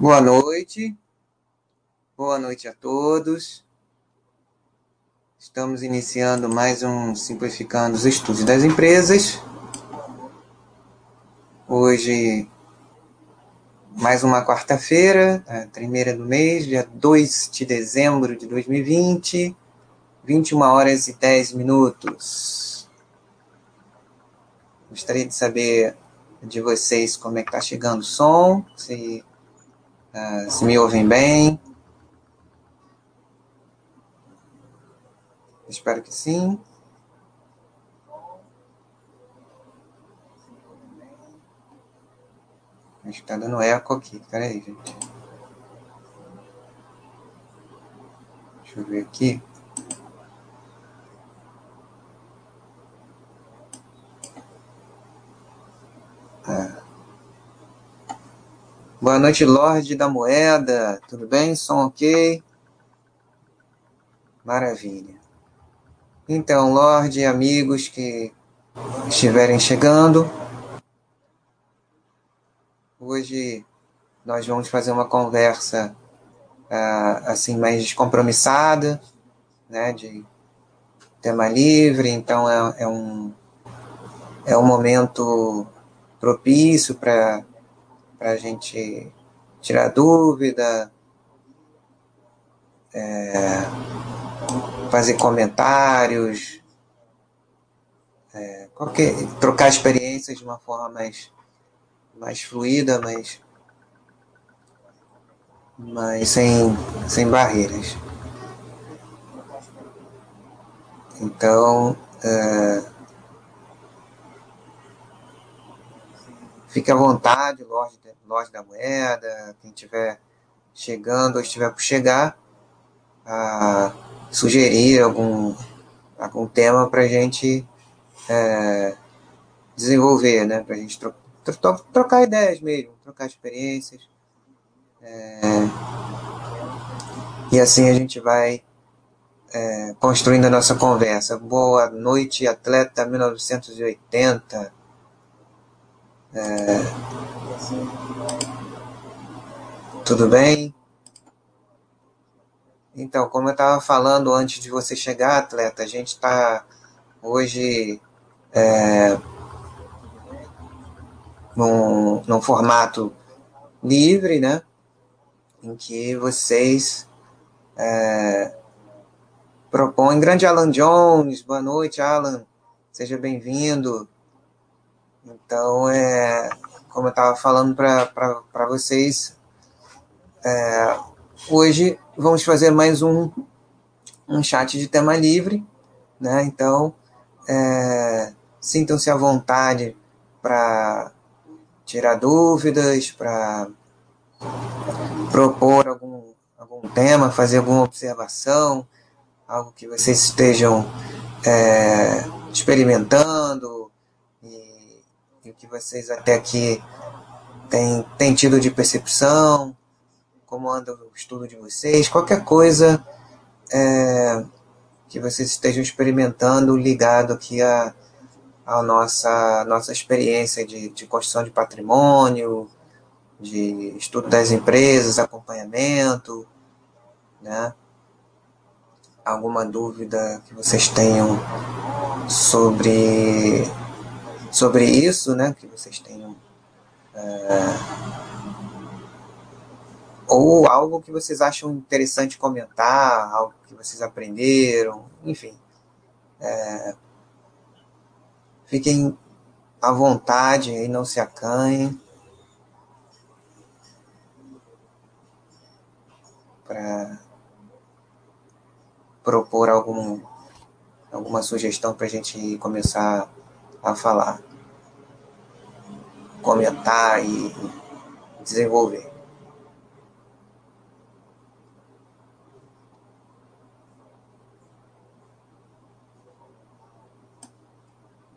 Boa noite. Boa noite a todos. Estamos iniciando mais um Simplificando os Estudos das Empresas. Hoje, mais uma quarta-feira, a primeira do mês, dia 2 de dezembro de 2020, 21 horas e 10 minutos. Gostaria de saber de vocês como é que está chegando o som, se Uh, se me ouvem bem? Espero que sim. Acho que tá dando eco aqui. Peraí, gente. Deixa eu ver aqui. Ah. Boa noite, Lorde da Moeda. Tudo bem? Som ok? Maravilha. Então, Lorde e amigos que estiverem chegando, hoje nós vamos fazer uma conversa uh, assim mais descompromissada, né, de tema livre. Então é, é um é um momento propício para para a gente tirar dúvida, é, fazer comentários, é, qualquer, trocar experiências de uma forma mais, mais fluida, mas, mas sem, sem barreiras. Então, é, fique à vontade, Lorde Loja da Moeda, quem estiver chegando ou estiver por chegar, a sugerir algum, algum tema para a gente é, desenvolver, né? para a gente tro tro trocar ideias mesmo, trocar experiências. É, e assim a gente vai é, construindo a nossa conversa. Boa noite, atleta 1980. É, tudo bem? Então, como eu estava falando antes de você chegar, atleta, a gente está hoje é, num, num formato livre, né? Em que vocês é, propõem. Grande Alan Jones, boa noite, Alan, seja bem-vindo. Então, é, como eu estava falando para vocês, é, hoje vamos fazer mais um, um chat de tema livre, né? Então, é, sintam-se à vontade para tirar dúvidas, para propor algum, algum tema, fazer alguma observação, algo que vocês estejam é, experimentando que vocês até aqui têm, têm tido de percepção, como anda o estudo de vocês, qualquer coisa é, que vocês estejam experimentando ligado aqui a, a nossa, nossa experiência de, de construção de patrimônio, de estudo das empresas, acompanhamento, né? Alguma dúvida que vocês tenham sobre, sobre isso, né? Que vocês tenham é, ou algo que vocês acham interessante comentar, algo que vocês aprenderam, enfim. É, fiquem à vontade e não se acanhem para propor algum, alguma sugestão para a gente começar a falar, comentar e desenvolver.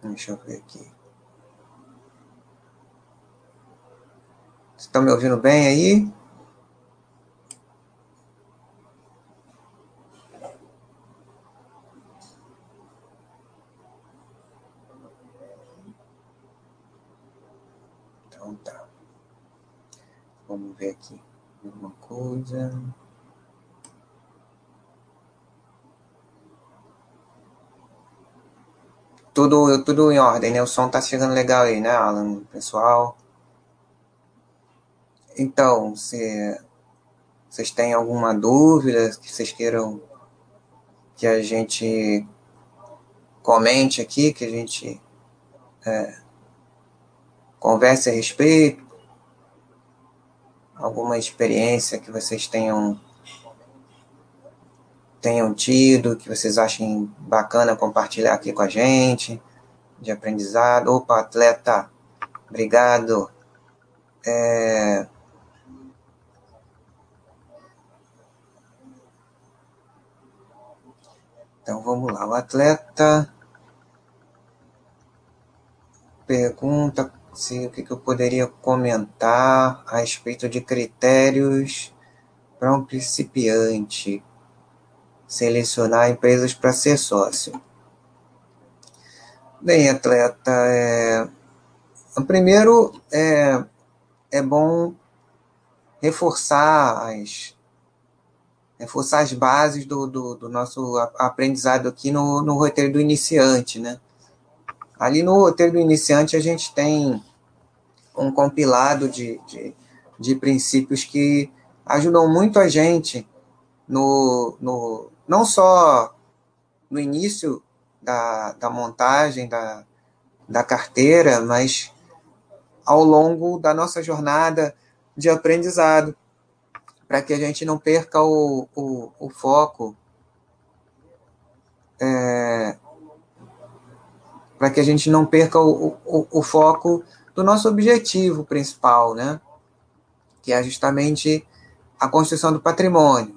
Deixa eu ver aqui. Vocês estão me ouvindo bem aí? Então tá. Vamos ver aqui. Coisa. Tudo, tudo em ordem, né? O som tá chegando legal aí, né, Alan? Pessoal. Então, se vocês têm alguma dúvida que vocês queiram que a gente comente aqui, que a gente é, converse a respeito, alguma experiência que vocês tenham tenham tido, que vocês achem bacana compartilhar aqui com a gente, de aprendizado. Opa, atleta, obrigado. É... Então vamos lá, o atleta pergunta se o que, que eu poderia comentar a respeito de critérios para um principiante selecionar empresas para ser sócio. Bem, atleta, é, primeiro é, é bom reforçar as, reforçar as bases do, do, do nosso aprendizado aqui no, no roteiro do iniciante, né? Ali no roteiro do iniciante a gente tem um compilado de, de, de princípios que ajudam muito a gente no, no, não só no início da, da montagem da, da carteira, mas ao longo da nossa jornada de aprendizado, para que a gente não perca o, o, o foco, é, para que a gente não perca o, o, o foco do nosso objetivo principal, né? que é justamente a construção do patrimônio.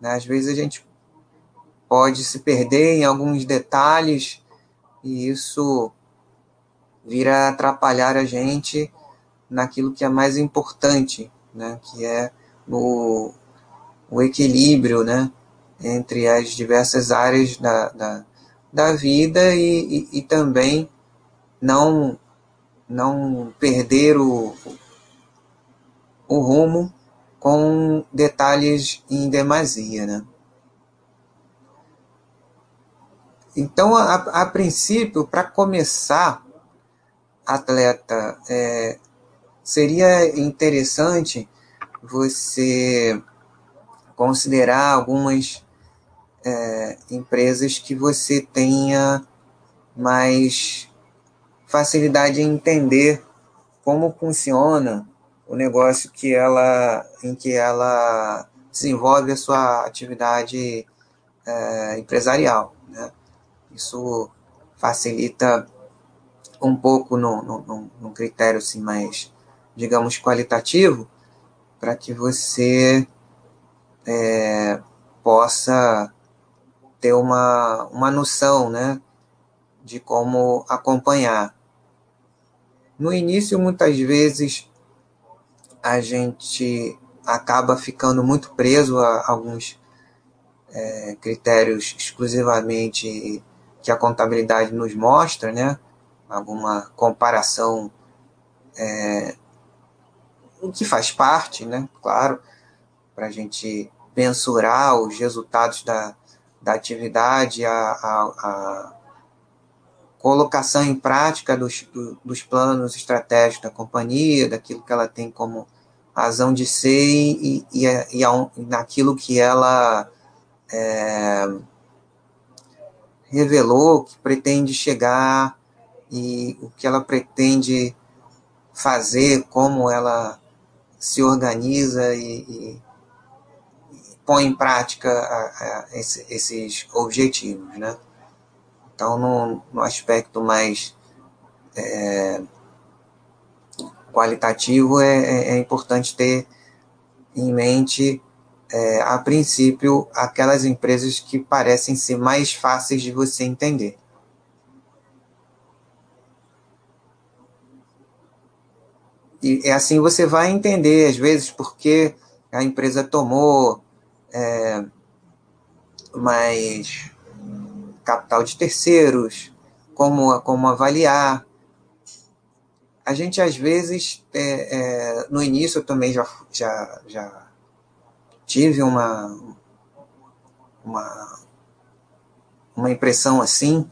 Né? Às vezes a gente pode se perder em alguns detalhes e isso vira atrapalhar a gente naquilo que é mais importante, né, que é o, o equilíbrio né, entre as diversas áreas da, da, da vida e, e, e também não, não perder o, o rumo com detalhes em demasia. Né? Então, a, a princípio, para começar, atleta, é, seria interessante você considerar algumas é, empresas que você tenha mais facilidade em entender como funciona o negócio que ela, em que ela desenvolve a sua atividade é, empresarial. Né? Isso facilita um pouco no, no, no critério assim, mais, digamos, qualitativo, para que você é, possa ter uma, uma noção né, de como acompanhar. No início, muitas vezes, a gente acaba ficando muito preso a alguns é, critérios exclusivamente que a contabilidade nos mostra, né? Alguma comparação é, que faz parte, né? Claro, para a gente mensurar os resultados da, da atividade, a, a colocação em prática dos, do, dos planos estratégicos da companhia, daquilo que ela tem como razão de ser e, e, e, e naquilo que ela é, revelou que pretende chegar e o que ela pretende fazer, como ela se organiza e, põe em prática a, a esse, esses objetivos, né? Então, no, no aspecto mais é, qualitativo, é, é, é importante ter em mente é, a princípio, aquelas empresas que parecem ser mais fáceis de você entender. E assim você vai entender, às vezes, porque a empresa tomou é, mais capital de terceiros, como, como avaliar. A gente, às vezes, é, é, no início eu também já, já, já tive uma, uma, uma impressão assim,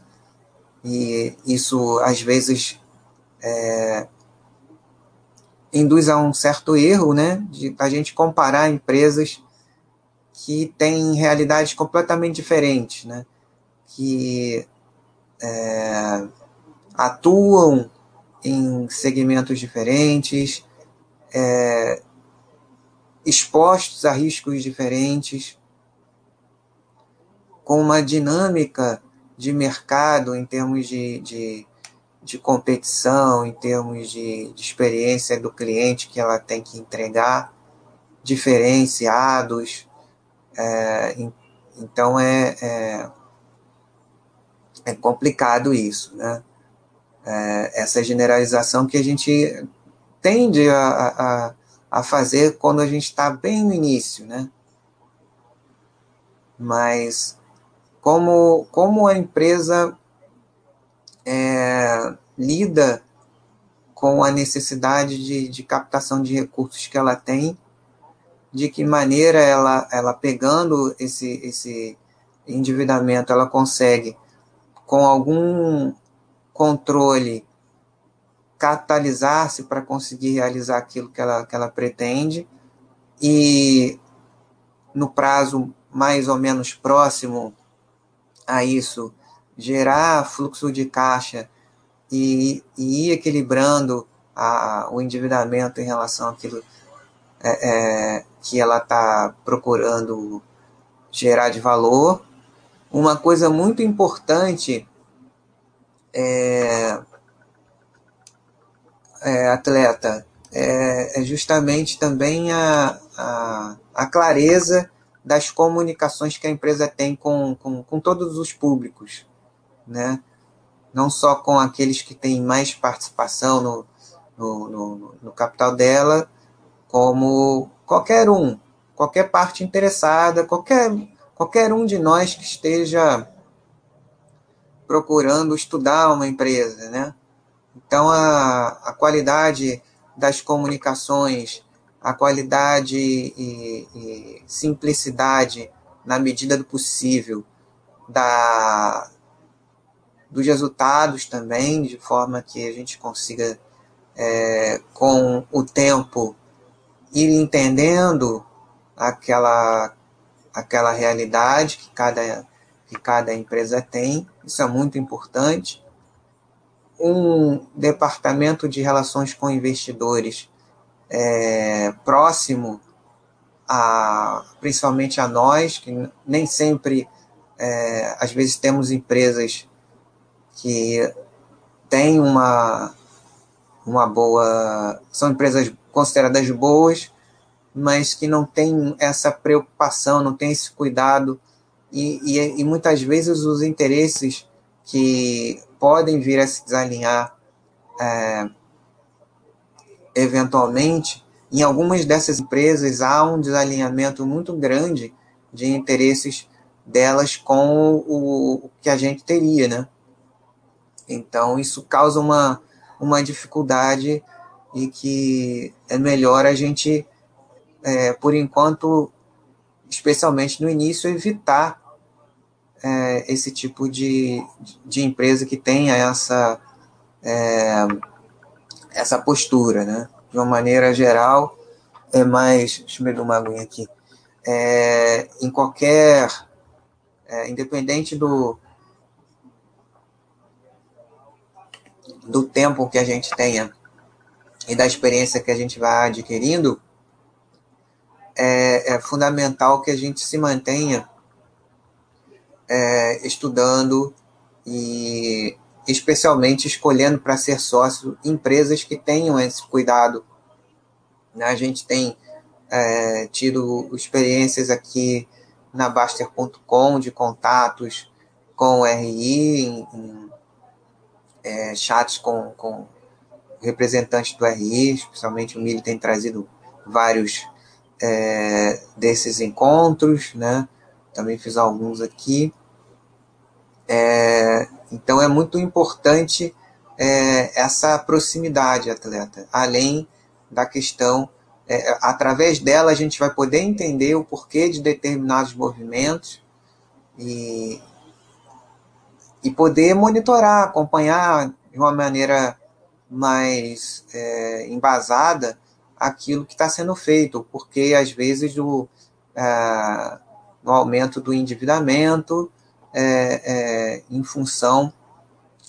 e isso às vezes é, induz a um certo erro, né, de a gente comparar empresas que têm realidades completamente diferentes, né, que é, atuam em segmentos diferentes, é, expostos a riscos diferentes, com uma dinâmica de mercado em termos de, de, de competição, em termos de, de, experiência do cliente que ela tem que entregar, diferenciados. É, então é, é, é, complicado isso, né? É, essa generalização que a gente tende a, a, a fazer quando a gente está bem no início, né? Mas como, como a empresa é, lida com a necessidade de, de captação de recursos que ela tem, de que maneira ela, ela pegando esse, esse endividamento, ela consegue, com algum controle, capitalizar-se para conseguir realizar aquilo que ela, que ela pretende, e no prazo mais ou menos próximo a isso gerar fluxo de caixa e, e ir equilibrando a, o endividamento em relação àquilo é, é, que ela está procurando gerar de valor. Uma coisa muito importante é, é atleta é, é, justamente também a, a, a clareza das comunicações que a empresa tem com, com, com todos os públicos, né? não só com aqueles que têm mais participação no, no, no, no capital dela, como qualquer um, qualquer parte interessada, qualquer, qualquer um de nós que esteja procurando estudar uma empresa, né? Então, a, a qualidade das comunicações a qualidade e, e simplicidade, na medida do possível, da, dos resultados também, de forma que a gente consiga, é, com o tempo, ir entendendo aquela, aquela realidade que cada, que cada empresa tem. Isso é muito importante. Um departamento de relações com investidores é, próximo a principalmente a nós, que nem sempre, é, às vezes temos empresas que têm uma, uma boa, são empresas consideradas boas, mas que não têm essa preocupação, não têm esse cuidado, e, e, e muitas vezes os interesses que podem vir a se desalinhar é, eventualmente, em algumas dessas empresas há um desalinhamento muito grande de interesses delas com o, o que a gente teria, né? Então, isso causa uma, uma dificuldade e que é melhor a gente, é, por enquanto, especialmente no início, evitar é, esse tipo de, de empresa que tenha essa, é, essa postura, né? De uma maneira geral, é mais. Deixa eu beber uma aguinha aqui. É, em qualquer. É, independente do. do tempo que a gente tenha e da experiência que a gente vai adquirindo, é, é fundamental que a gente se mantenha é, estudando e especialmente escolhendo para ser sócio empresas que tenham esse cuidado. Né? A gente tem é, tido experiências aqui na Baster.com de contatos com o RI, em, em é, chats com, com representantes do RI, especialmente o Mili tem trazido vários é, desses encontros, né? Também fiz alguns aqui. É, então é muito importante é, essa proximidade, atleta, além da questão é, através dela a gente vai poder entender o porquê de determinados movimentos e, e poder monitorar, acompanhar de uma maneira mais é, embasada aquilo que está sendo feito, porque às vezes do aumento do endividamento é, é, em função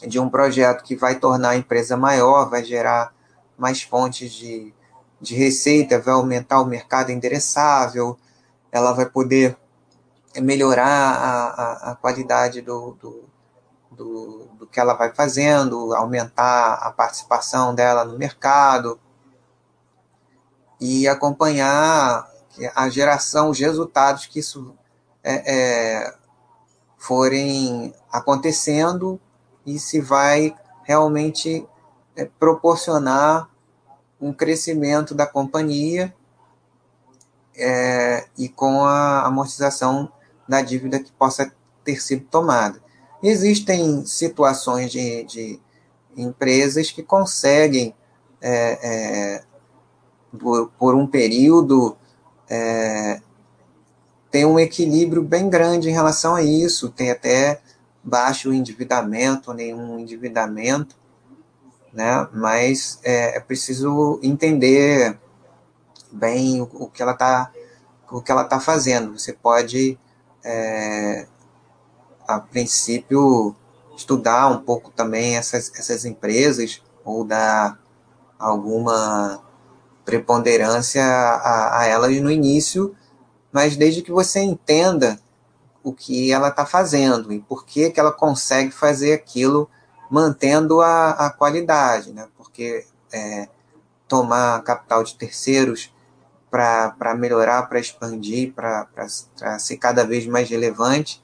de um projeto que vai tornar a empresa maior, vai gerar mais fontes de, de receita, vai aumentar o mercado endereçável, ela vai poder melhorar a, a, a qualidade do, do, do, do, que ela vai fazendo, aumentar a participação dela no mercado e acompanhar a geração, os resultados que isso é, é, forem acontecendo e se vai realmente é, proporcionar um crescimento da companhia é, e com a amortização da dívida que possa ter sido tomada. Existem situações de, de empresas que conseguem, é, é, por, por, um período, é, ter um equilíbrio bem grande em relação a isso, tem até baixo endividamento, nenhum endividamento, né? mas é, é preciso entender bem o, o que ela está o que ela está fazendo. Você pode é, a princípio, estudar um pouco também essas, essas empresas ou dar alguma preponderância a, a elas no início, mas desde que você entenda o que ela está fazendo e por que, que ela consegue fazer aquilo mantendo a, a qualidade, né? porque é, tomar capital de terceiros para melhorar, para expandir, para ser cada vez mais relevante,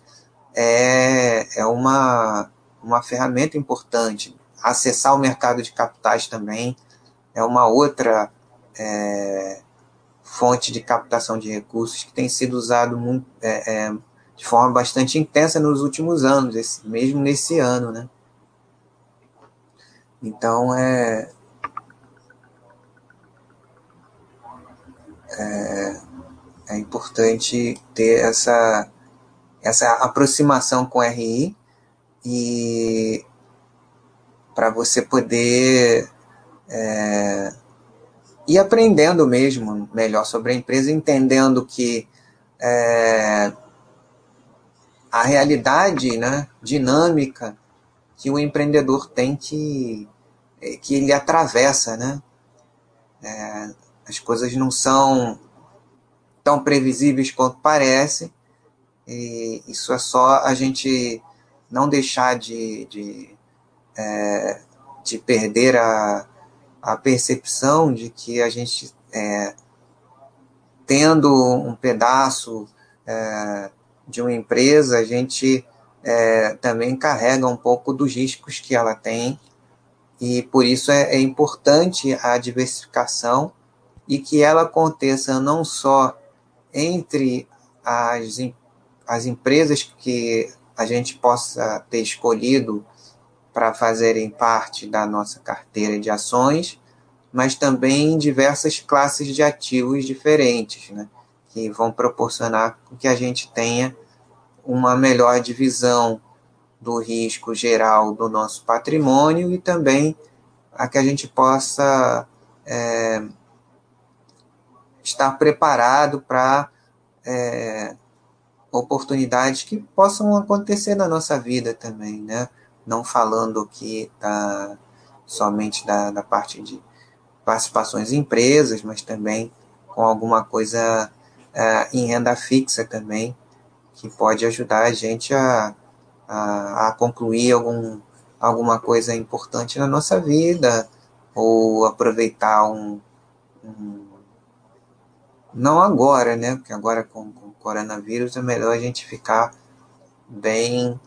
é, é uma, uma ferramenta importante. Acessar o mercado de capitais também é uma outra é, fonte de captação de recursos que tem sido usado muito, é, é, de forma bastante intensa nos últimos anos, esse, mesmo nesse ano, né? Então é, é, é importante ter essa essa aproximação com RI e para você poder é, ir aprendendo mesmo melhor sobre a empresa, entendendo que é, a realidade né, dinâmica que o empreendedor tem que, que ele atravessa, né? É, as coisas não são tão previsíveis quanto parece, e isso é só a gente não deixar de, de, é, de perder a, a percepção de que a gente, é, tendo um pedaço é, de uma empresa, a gente é, também carrega um pouco dos riscos que ela tem, e por isso é, é importante a diversificação e que ela aconteça não só entre as as empresas que a gente possa ter escolhido para fazerem parte da nossa carteira de ações, mas também diversas classes de ativos diferentes, né, que vão proporcionar que a gente tenha uma melhor divisão do risco geral do nosso patrimônio e também a que a gente possa é, estar preparado para é, oportunidades que possam acontecer na nossa vida também, né? Não falando aqui da, somente da, da parte de participações em empresas, mas também com alguma coisa é, em renda fixa também, que pode ajudar a gente a, a, a concluir algum, alguma coisa importante na nossa vida, ou aproveitar um, um não agora, né? Porque agora com, com coronavírus, é melhor a gente ficar bem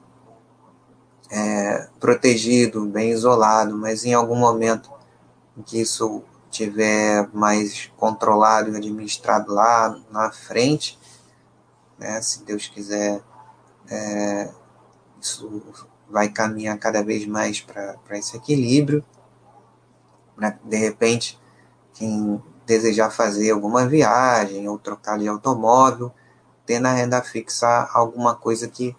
é, protegido, bem isolado, mas em algum momento que isso tiver mais controlado e administrado lá na frente, né, se Deus quiser, é, isso vai caminhar cada vez mais para esse equilíbrio. Né? De repente, quem desejar fazer alguma viagem ou trocar de automóvel, ter na renda fixa alguma coisa que,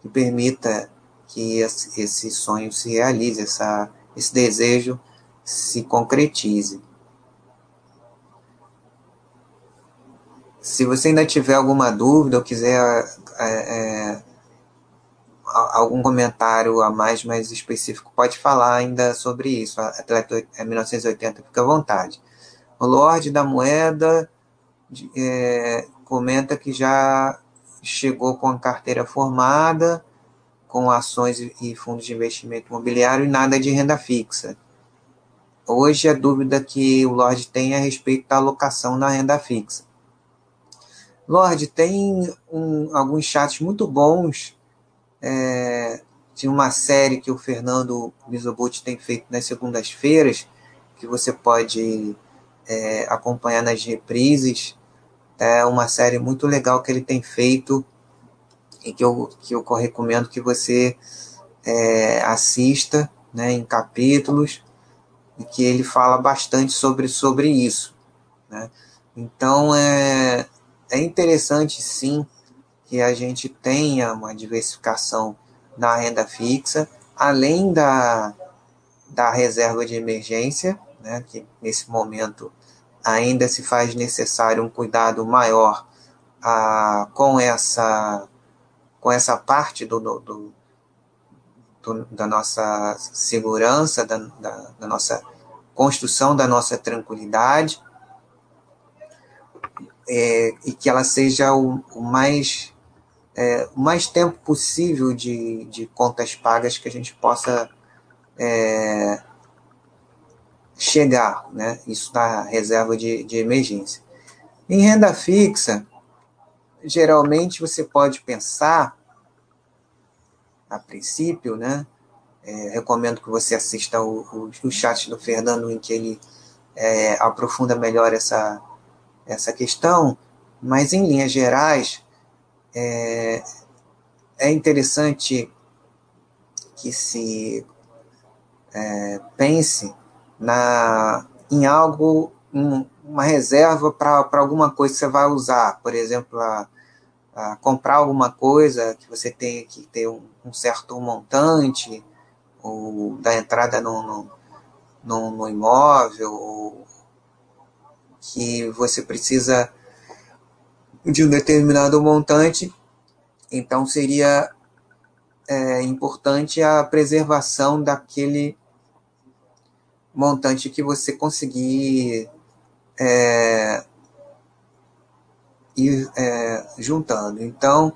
que permita que esse sonho se realize, essa, esse desejo se concretize. Se você ainda tiver alguma dúvida ou quiser é, é, algum comentário a mais, mais específico, pode falar ainda sobre isso. Atleta 1980, fica à vontade. O Lorde da Moeda é, comenta que já chegou com a carteira formada, com ações e fundos de investimento imobiliário e nada de renda fixa. Hoje a dúvida que o Lorde tem é a respeito da alocação na renda fixa. Lorde, tem um, alguns chats muito bons. É, uma série que o Fernando Mizobuti tem feito nas segundas-feiras, que você pode é, acompanhar nas reprises. É uma série muito legal que ele tem feito e que eu, que eu recomendo que você é, assista né, em capítulos e que ele fala bastante sobre, sobre isso. Né? Então é, é interessante sim que a gente tenha uma diversificação na renda fixa, além da, da reserva de emergência, né, que nesse momento ainda se faz necessário um cuidado maior ah, com essa com essa parte do, do, do, do da nossa segurança, da, da, da, nossa construção da nossa tranquilidade, é, e que ela seja o, o mais é, o mais tempo possível de, de contas pagas que a gente possa é, chegar, né? Isso na reserva de, de emergência. Em renda fixa, geralmente você pode pensar, a princípio, né? É, recomendo que você assista o, o, o, chat do Fernando, em que ele é, aprofunda melhor essa, essa questão, mas em linhas gerais, é, é interessante que se é, pense na, em algo, um, uma reserva para alguma coisa que você vai usar, por exemplo, a, a comprar alguma coisa que você tem que ter um, um certo montante, ou da entrada no, no, no, no imóvel, ou que você precisa de um determinado montante, então seria é, importante a preservação daquele montante que você conseguir é, ir é, juntando. Então,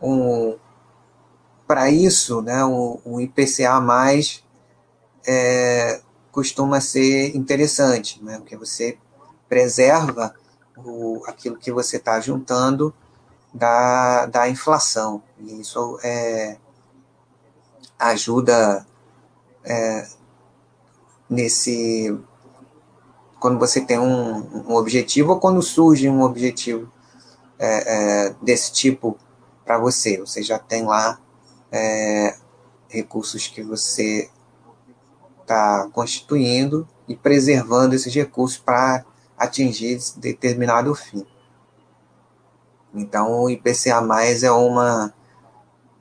um, para isso, né, o, o IPCA mais é, costuma ser interessante, né, porque você preserva o, aquilo que você está juntando da, da inflação. E isso é, ajuda é, nesse quando você tem um, um, objetivo ou quando surge um objetivo é, é, desse tipo para você. Você já tem lá é, recursos que você está constituindo e preservando esses recursos para atingir determinado fim. Então, o IPCA é uma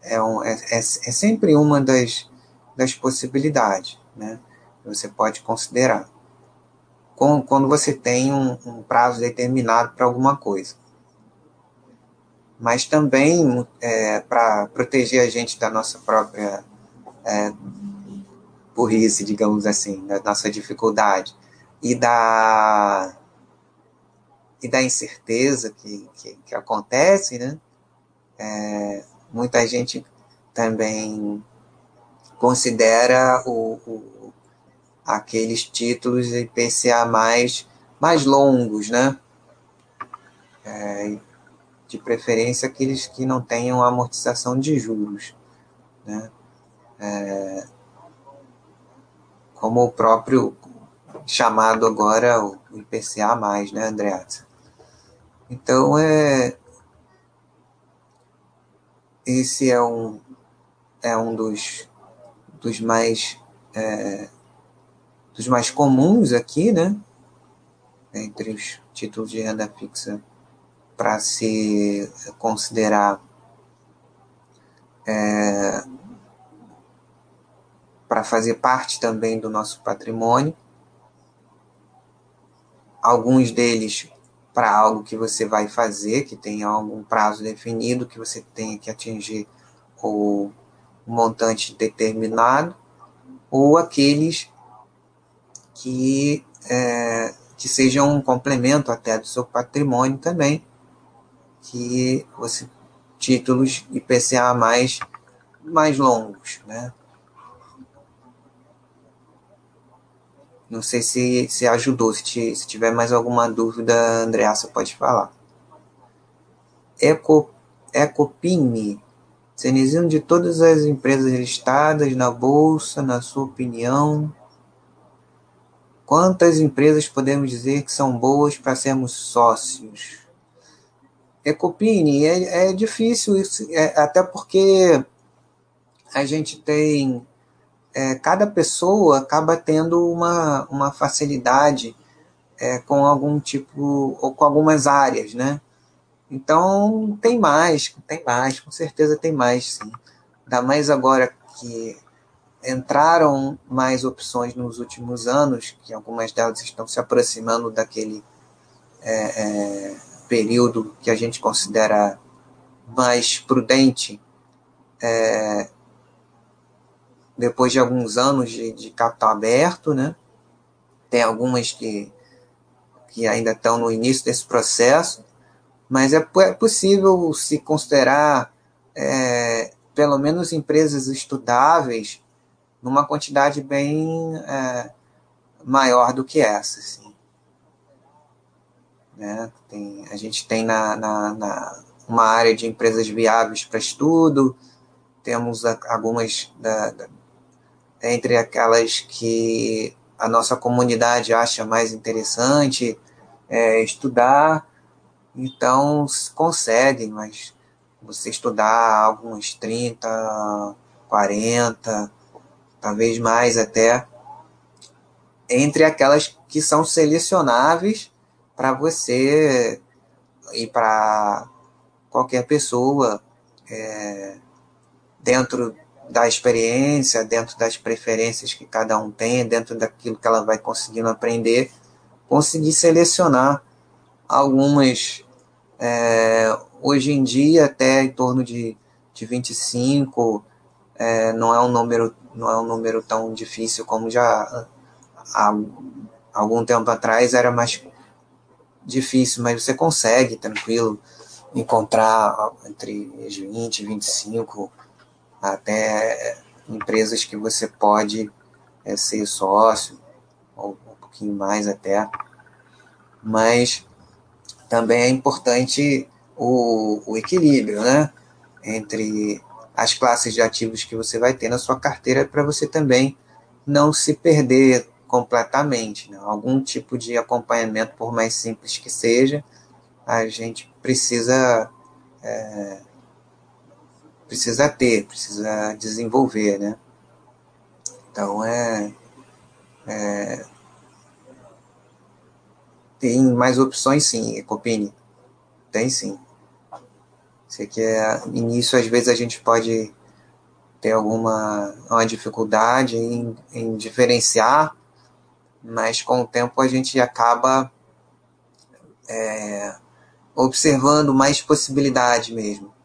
é, um, é, é, é sempre uma das, das possibilidades, né? você pode considerar. Com, quando você tem um, um prazo determinado para alguma coisa. Mas também é, para proteger a gente da nossa própria é, burrice, digamos assim, da nossa dificuldade e da e da incerteza que, que, que acontece, né? É, muita gente também considera o, o, aqueles títulos IPCA mais, mais longos, né? É, de preferência aqueles que não tenham amortização de juros, né? É, como o próprio chamado agora o IPCA+, né, Andreata? Então, é, esse é um, é um dos, dos mais é, dos mais comuns aqui, né? entre os títulos de renda fixa para se considerar é, para fazer parte também do nosso patrimônio. Alguns deles para algo que você vai fazer, que tem algum prazo definido, que você tenha que atingir o montante determinado, ou aqueles que, é, que sejam um complemento até do seu patrimônio também, que você títulos IPCA mais mais longos, né? Não sei se, se ajudou. Se, te, se tiver mais alguma dúvida, Andreassa pode falar. Eco, Ecopini. Cenizino de todas as empresas listadas na Bolsa, na sua opinião, quantas empresas podemos dizer que são boas para sermos sócios? Ecopini, é, é difícil isso, é, até porque a gente tem é, cada pessoa acaba tendo uma, uma facilidade é, com algum tipo, ou com algumas áreas, né? Então, tem mais, tem mais, com certeza tem mais, sim. Ainda mais agora que entraram mais opções nos últimos anos, que algumas delas estão se aproximando daquele é, é, período que a gente considera mais prudente, é, depois de alguns anos de, de capital aberto, né? Tem algumas que, que ainda estão no início desse processo, mas é, é possível se considerar é, pelo menos empresas estudáveis numa quantidade bem é, maior do que essa. Assim. Né? Tem, a gente tem na, na, na, uma área de empresas viáveis para estudo, temos algumas da, da, entre aquelas que a nossa comunidade acha mais interessante é, estudar, então conseguem, mas você estudar alguns 30, 40, talvez mais até, entre aquelas que são selecionáveis para você e para qualquer pessoa é, dentro da experiência, dentro das preferências que cada um tem, dentro daquilo que ela vai conseguindo aprender, conseguir selecionar algumas, é, hoje em dia, até em torno de, de 25, é, não é um número não é um número tão difícil como já há algum tempo atrás era mais difícil, mas você consegue tranquilo encontrar entre 20 e 25 até empresas que você pode é, ser sócio, ou um pouquinho mais até. Mas também é importante o, o equilíbrio, né? Entre as classes de ativos que você vai ter na sua carteira para você também não se perder completamente. Né? Algum tipo de acompanhamento, por mais simples que seja, a gente precisa é, precisa ter, precisa desenvolver, né? Então é, é tem mais opções sim, Ecopini. Tem sim. Sei que é, início às vezes a gente pode ter alguma uma dificuldade em, em diferenciar, mas com o tempo a gente acaba é, observando mais possibilidade mesmo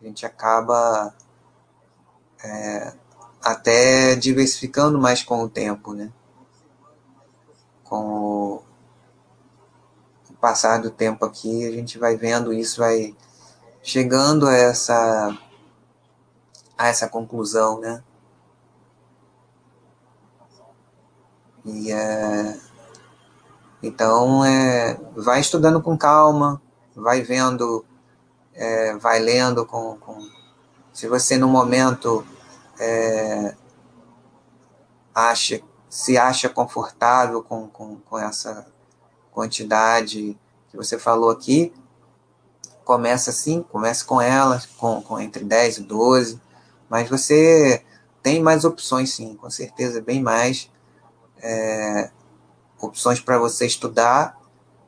a gente acaba é, até diversificando mais com o tempo, né? Com o passar do tempo aqui, a gente vai vendo isso, vai chegando a essa a essa conclusão, né? E é, então é, vai estudando com calma, vai vendo é, vai lendo com, com, se você no momento é, acha se acha confortável com, com, com essa quantidade que você falou aqui, começa assim, comece com ela, com, com entre 10 e 12, mas você tem mais opções sim, com certeza, bem mais. É, opções para você estudar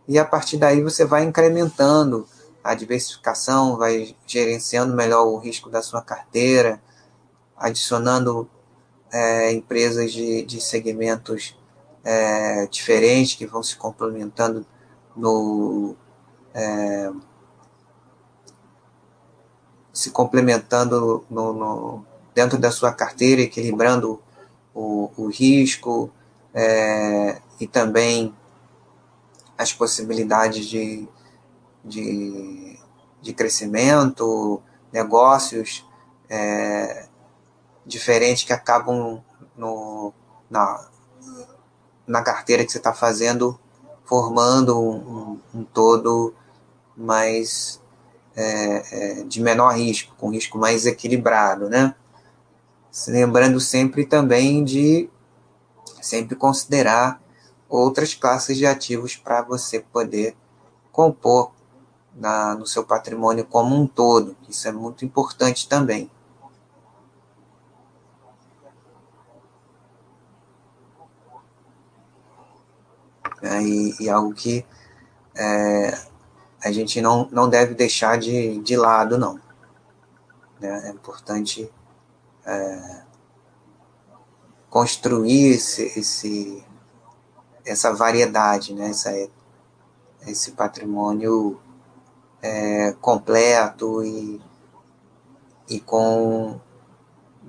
e a partir daí você vai incrementando a diversificação, vai gerenciando melhor o risco da sua carteira, adicionando é, empresas de, de segmentos é, diferentes que vão se complementando no é, se complementando no, no, dentro da sua carteira, equilibrando o, o risco é, e também as possibilidades de, de, de crescimento, negócios é, diferentes que acabam no, na, na carteira que você está fazendo, formando um, um, um todo mais é, é, de menor risco, com risco mais equilibrado, né? Lembrando sempre também de sempre considerar outras classes de ativos para você poder compor na, no seu patrimônio como um todo. Isso é muito importante também. É, e, e, algo que é, a gente não, não deve deixar de, de lado, não. É, é importante é, construir esse, esse, essa variedade, né? essa, esse patrimônio é, completo e, e com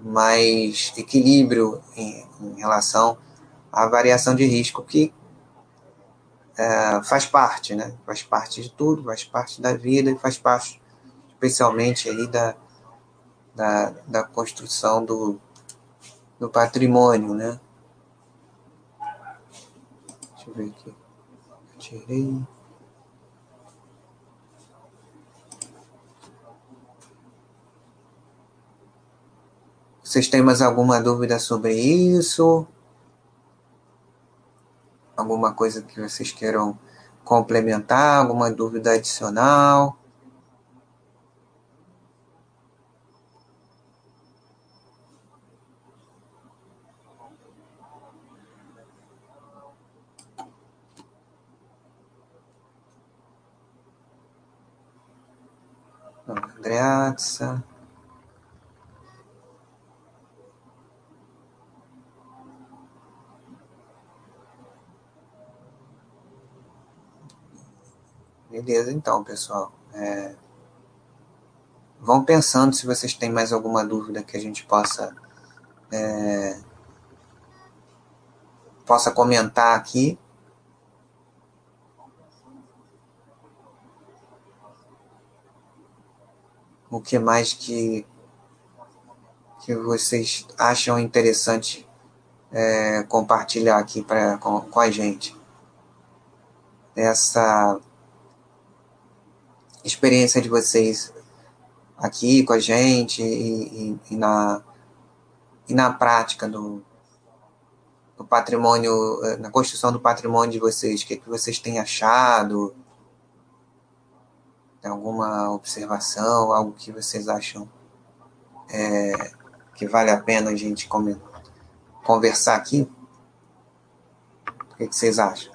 mais equilíbrio em, em relação à variação de risco que é, faz parte, né? Faz parte de tudo, faz parte da vida e faz parte, especialmente aí da, da, da construção do, do patrimônio, né? Deixa eu ver aqui. Tirei. Vocês têm mais alguma dúvida sobre isso? Alguma coisa que vocês queiram complementar, alguma dúvida adicional. Andreatza. Beleza, então, pessoal. É... Vão pensando se vocês têm mais alguma dúvida que a gente possa é... possa comentar aqui. O que mais que que vocês acham interessante é, compartilhar aqui pra, com, com a gente? Essa experiência de vocês aqui com a gente e, e, e na, e na prática do, do patrimônio, eh, na construção do patrimônio de vocês, o que, é que vocês têm achado? Tem alguma observação, algo que vocês acham é, que vale a pena a gente conversar aqui? O que, é que vocês acham?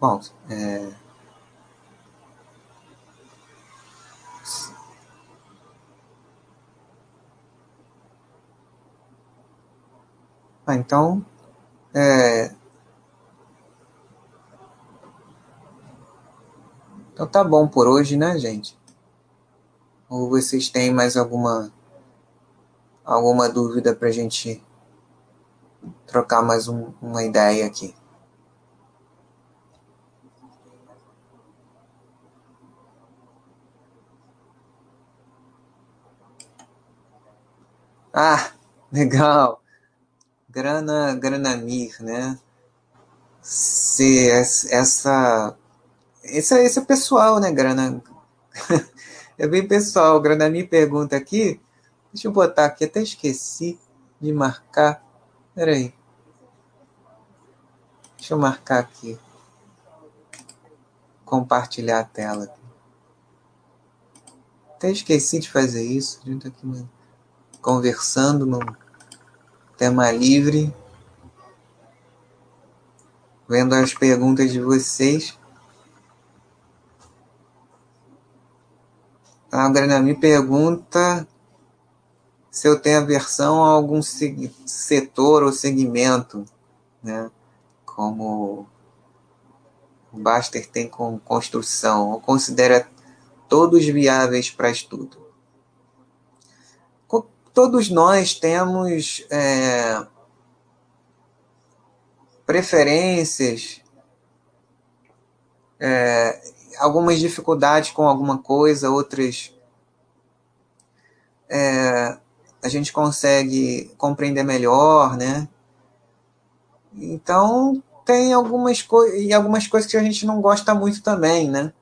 Bom, é... Ah, então, é... Então tá bom por hoje, né, gente? Ou vocês têm mais alguma alguma dúvida para a gente trocar mais um, uma ideia aqui? Ah, legal. Grana, Granamir, né? Se essa esse, esse é pessoal, né, Grana? é bem pessoal. Granamir pergunta aqui. Deixa eu botar aqui, até esqueci de marcar. Peraí. Deixa eu marcar aqui. Compartilhar a tela. Até esqueci de fazer isso. Tá aqui conversando no tema livre. Vendo as perguntas de vocês. A Grana me pergunta se eu tenho aversão a algum setor ou segmento, né? Como o Baster tem com construção, ou considera todos viáveis para estudo. Todos nós temos é, preferências, é, algumas dificuldades com alguma coisa, outras é, a gente consegue compreender melhor, né? Então tem algumas coisas e algumas coisas que a gente não gosta muito também, né?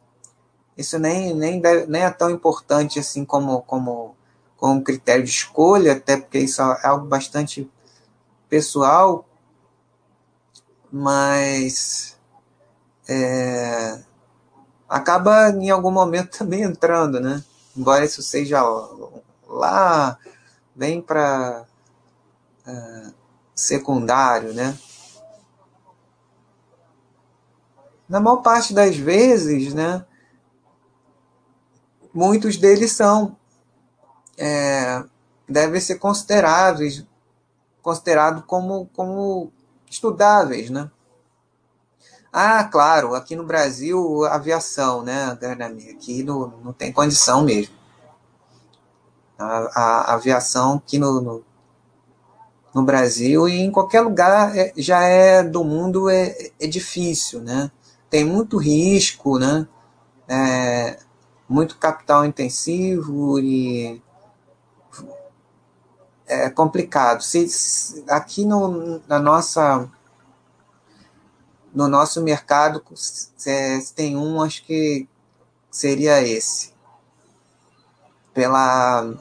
Isso nem, nem, deve, nem é tão importante assim como, como, como critério de escolha, até porque isso é algo bastante pessoal, mas é, acaba em algum momento também entrando, né? Embora isso seja lá, vem para uh, secundário, né? Na maior parte das vezes, né? Muitos deles são é, devem ser consideráveis, considerado como, como estudáveis, né? Ah, claro, aqui no Brasil, aviação, né, aqui não, não tem condição mesmo. A, a aviação aqui no, no, no, Brasil e em qualquer lugar é, já é do mundo é, é difícil, né? Tem muito risco, né? É, muito capital intensivo e é complicado. Se, se aqui no, na nossa no nosso mercado é, tem um, acho que seria esse. Pela,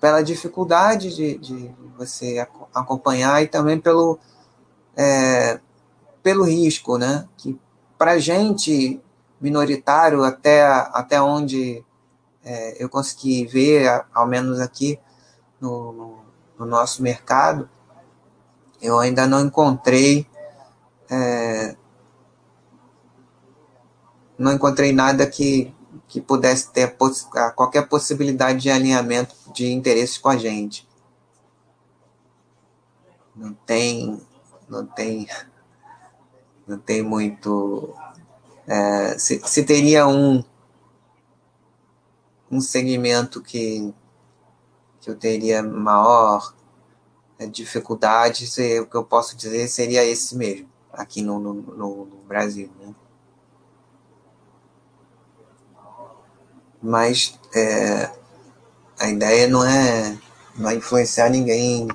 pela dificuldade de, de você acompanhar e também pelo, é, pelo risco, né? Que para gente minoritário, até, até onde é, eu consegui ver, ao menos aqui no, no, no nosso mercado, eu ainda não encontrei é, não encontrei nada que, que pudesse ter poss qualquer possibilidade de alinhamento de interesses com a gente. Não tem, não tem, não tem muito. É, se, se teria um, um segmento que, que eu teria maior é, dificuldade, o que eu posso dizer seria esse mesmo aqui no, no, no, no Brasil. Né? Mas é, a ideia não é, não é influenciar ninguém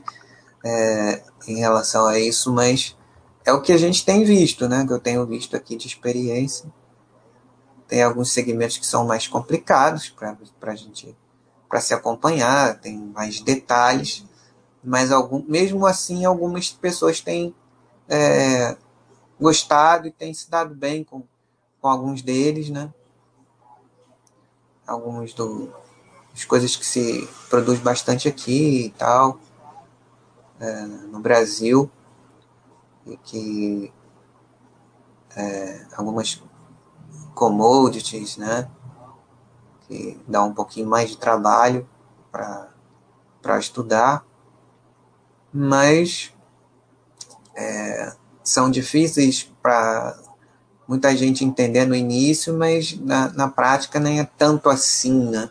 é, em relação a isso, mas é o que a gente tem visto, né? Que eu tenho visto aqui de experiência. Tem alguns segmentos que são mais complicados para a gente para se acompanhar, tem mais detalhes, mas algum, mesmo assim algumas pessoas têm é, gostado e tem se dado bem com, com alguns deles, né? Alguns do, as coisas que se produz bastante aqui e tal, é, no Brasil, e que é, algumas commodities, né? Que dá um pouquinho mais de trabalho para estudar, mas é, são difíceis para muita gente entender no início, mas na, na prática nem é tanto assim, né?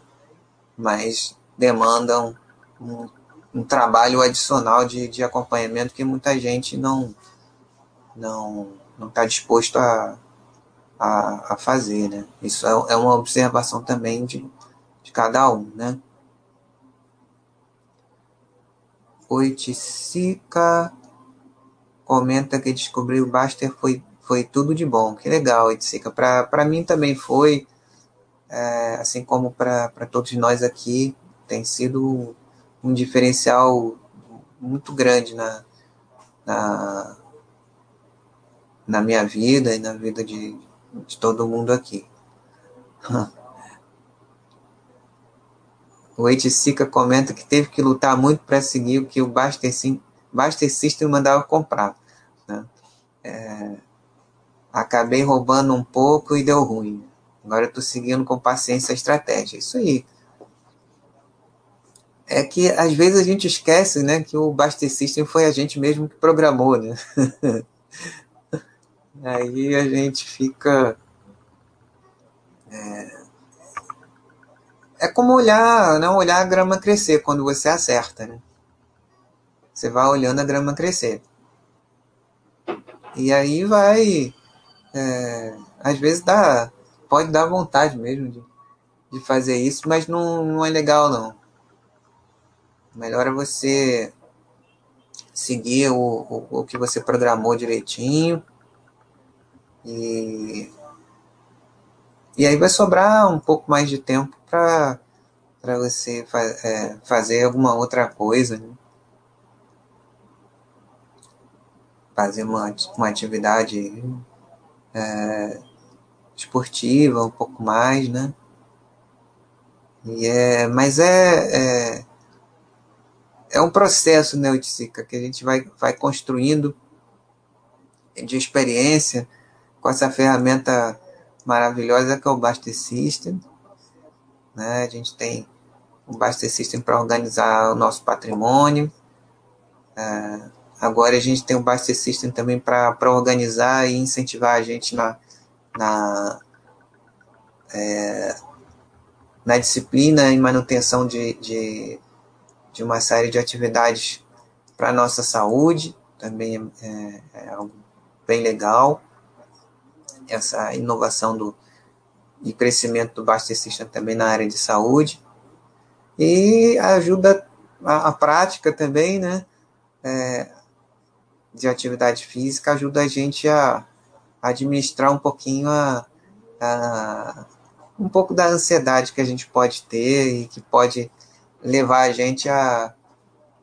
Mas demandam um, um trabalho adicional de, de acompanhamento que muita gente não não não está disposto a, a, a, fazer, né? Isso é, é uma observação também de, de cada um, né? Oiticica comenta que descobriu o Baster foi, foi tudo de bom. Que legal, Edsica. Para mim também foi, é, assim como para todos nós aqui, tem sido um diferencial muito grande na, na, na minha vida e na vida de, de todo mundo aqui. O Eitsica comenta que teve que lutar muito para seguir o que o Baster System mandava comprar. Né? É, acabei roubando um pouco e deu ruim. Agora estou seguindo com paciência a estratégia. Isso aí. É que às vezes a gente esquece né, que o Baster System foi a gente mesmo que programou. Né? Aí a gente fica. É, é como olhar, não olhar a grama crescer quando você acerta, né? Você vai olhando a grama crescer. E aí vai. É, às vezes dá. Pode dar vontade mesmo de, de fazer isso, mas não, não é legal não. Melhor é você seguir o, o, o que você programou direitinho e, e aí vai sobrar um pouco mais de tempo para você fa é, fazer alguma outra coisa. Né? Fazer uma, uma atividade é, esportiva um pouco mais, né? E é, mas é, é, é um processo, né, Oiticica, que a gente vai, vai construindo de experiência com essa ferramenta maravilhosa que é o Baster System. Né? A gente tem o Baster System para organizar o nosso patrimônio. É, agora a gente tem o Baster System também para organizar e incentivar a gente na, na, é, na disciplina e manutenção de, de, de uma série de atividades para a nossa saúde. Também é, é algo bem legal essa inovação do, e crescimento do Baster System também na área de saúde. E ajuda a, a prática também, né? É, de atividade física ajuda a gente a, a administrar um pouquinho a, a, um pouco da ansiedade que a gente pode ter e que pode levar a gente a,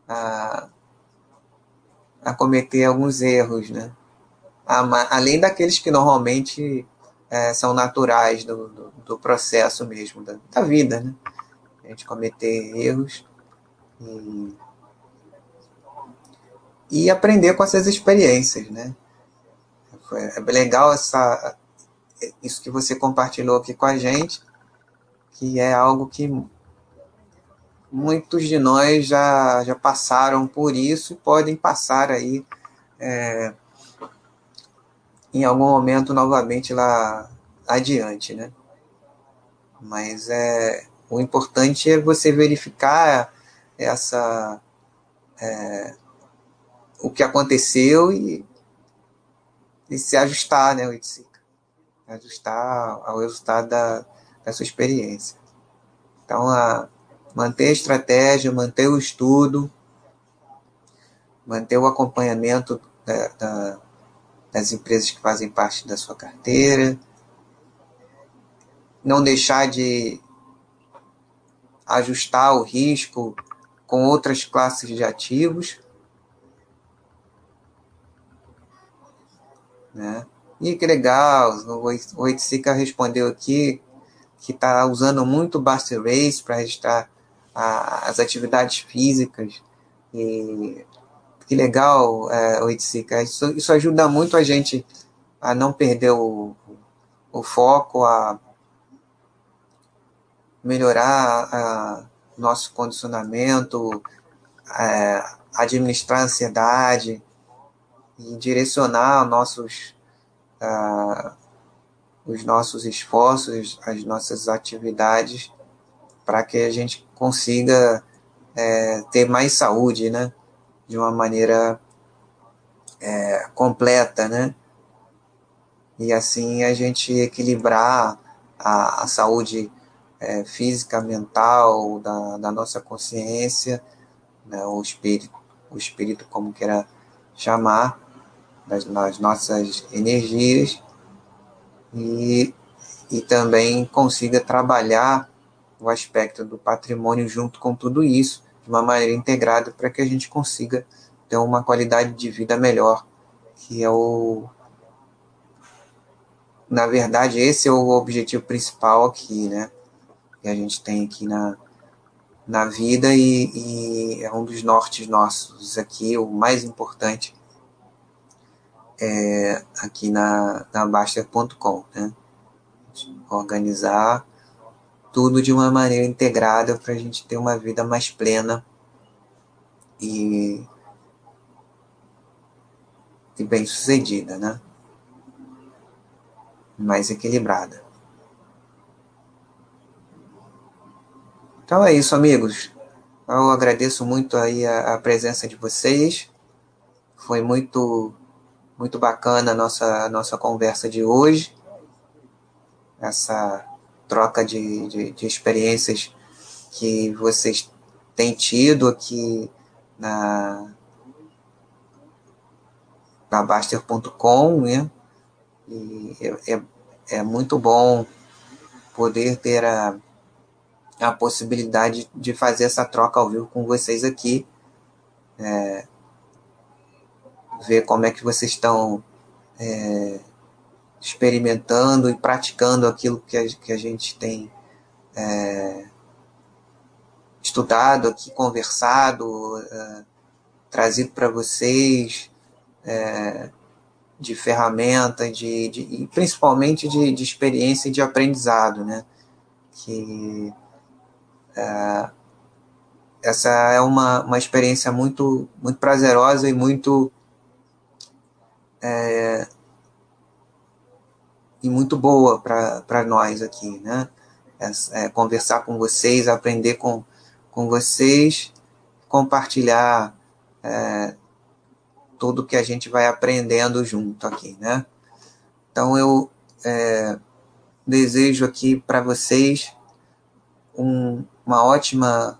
a, a cometer alguns erros, né? Além daqueles que normalmente é, são naturais do, do, do, processo mesmo, da, da, vida, né? A gente cometer erros e, e aprender com essas experiências, né? É legal essa, isso que você compartilhou aqui com a gente, que é algo que muitos de nós já, já passaram por isso e podem passar aí é, em algum momento novamente lá adiante, né? Mas é o importante é você verificar essa é, o que aconteceu e, e se ajustar, né, o ajustar ao resultado da, da sua experiência. Então, a, manter a estratégia, manter o estudo, manter o acompanhamento da, da das empresas que fazem parte da sua carteira, não deixar de ajustar o risco com outras classes de ativos. Né? E que legal, o Oiticica respondeu aqui que está usando muito o Buster Race para registrar a, as atividades físicas e que legal, é, Oiticica. Isso, isso ajuda muito a gente a não perder o, o foco, a melhorar a, nosso condicionamento, é, administrar a ansiedade e direcionar nossos, uh, os nossos esforços, as nossas atividades para que a gente consiga é, ter mais saúde, né? De uma maneira é, completa, né? E assim a gente equilibrar a, a saúde é, física, mental, da, da nossa consciência, né, o espírito, o espírito como queira chamar, das, das nossas energias, e, e também consiga trabalhar o aspecto do patrimônio junto com tudo isso, de uma maneira integrada para que a gente consiga ter uma qualidade de vida melhor, que é o, na verdade, esse é o objetivo principal aqui, né? Que a gente tem aqui na, na vida e, e é um dos nortes nossos aqui, o mais importante é, aqui na, na Baster.com, né? Organizar tudo de uma maneira integrada para a gente ter uma vida mais plena e, e bem sucedida, né? Mais equilibrada. Então é isso, amigos. Eu agradeço muito aí a, a presença de vocês. Foi muito muito bacana a nossa, a nossa conversa de hoje. Essa troca de, de, de experiências que vocês têm tido aqui na, na Baster.com, né? E é, é, é, muito bom poder ter a, a possibilidade de fazer essa troca ao vivo com vocês aqui. É, ver como é que vocês estão é, experimentando e praticando aquilo que a, que a gente tem é, estudado aqui, conversado, é, trazido para vocês é, de ferramenta, de, de, e principalmente de, de experiência e de aprendizado, né? Que é, essa é uma, uma experiência muito, muito prazerosa e muito é, e muito boa para nós aqui, né? É, é, conversar com vocês, aprender com, com vocês, compartilhar é, tudo que a gente vai aprendendo junto aqui, né? Então eu é, desejo aqui para vocês um, uma ótima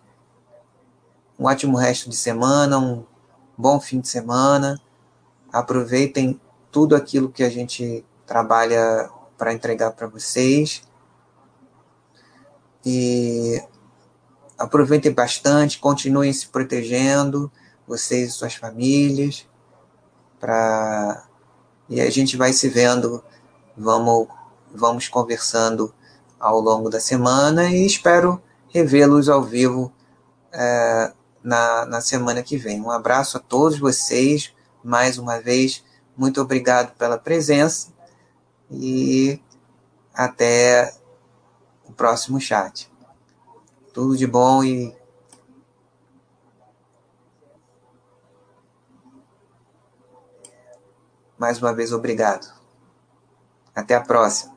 um ótimo resto de semana, um bom fim de semana Aproveitem tudo aquilo que a gente trabalha para entregar para vocês. E aproveitem bastante, continuem se protegendo, vocês e suas famílias. Pra... E a gente vai se vendo, vamos, vamos conversando ao longo da semana e espero revê-los ao vivo é, na, na semana que vem. Um abraço a todos vocês, mais uma vez, muito obrigado pela presença e até o próximo chat. Tudo de bom e mais uma vez obrigado. Até a próxima.